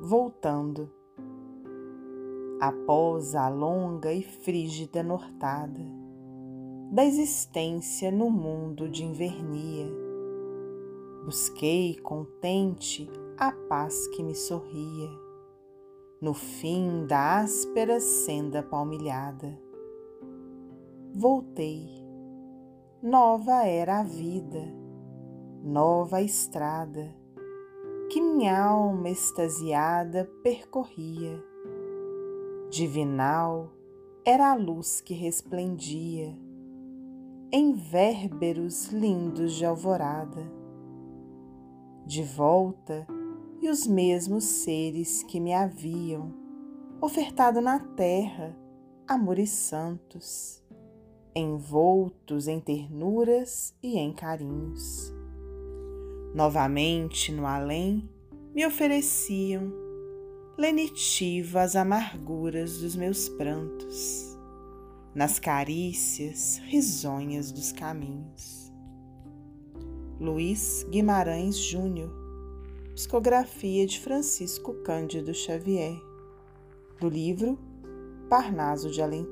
voltando. Após a longa e frígida nortada da existência no mundo de invernia, busquei contente a paz que me sorria no fim da áspera senda palmilhada. Voltei, nova era a vida, nova a estrada que minha alma extasiada percorria. Divinal era a luz que resplendia em vérberos lindos de alvorada. De volta, e os mesmos seres que me haviam ofertado na terra amores santos, envoltos em ternuras e em carinhos novamente no além, me ofereciam lenitivas amarguras dos meus prantos, nas carícias risonhas dos caminhos. Luiz Guimarães Júnior, psicografia de Francisco Cândido Xavier, do livro Parnaso de Além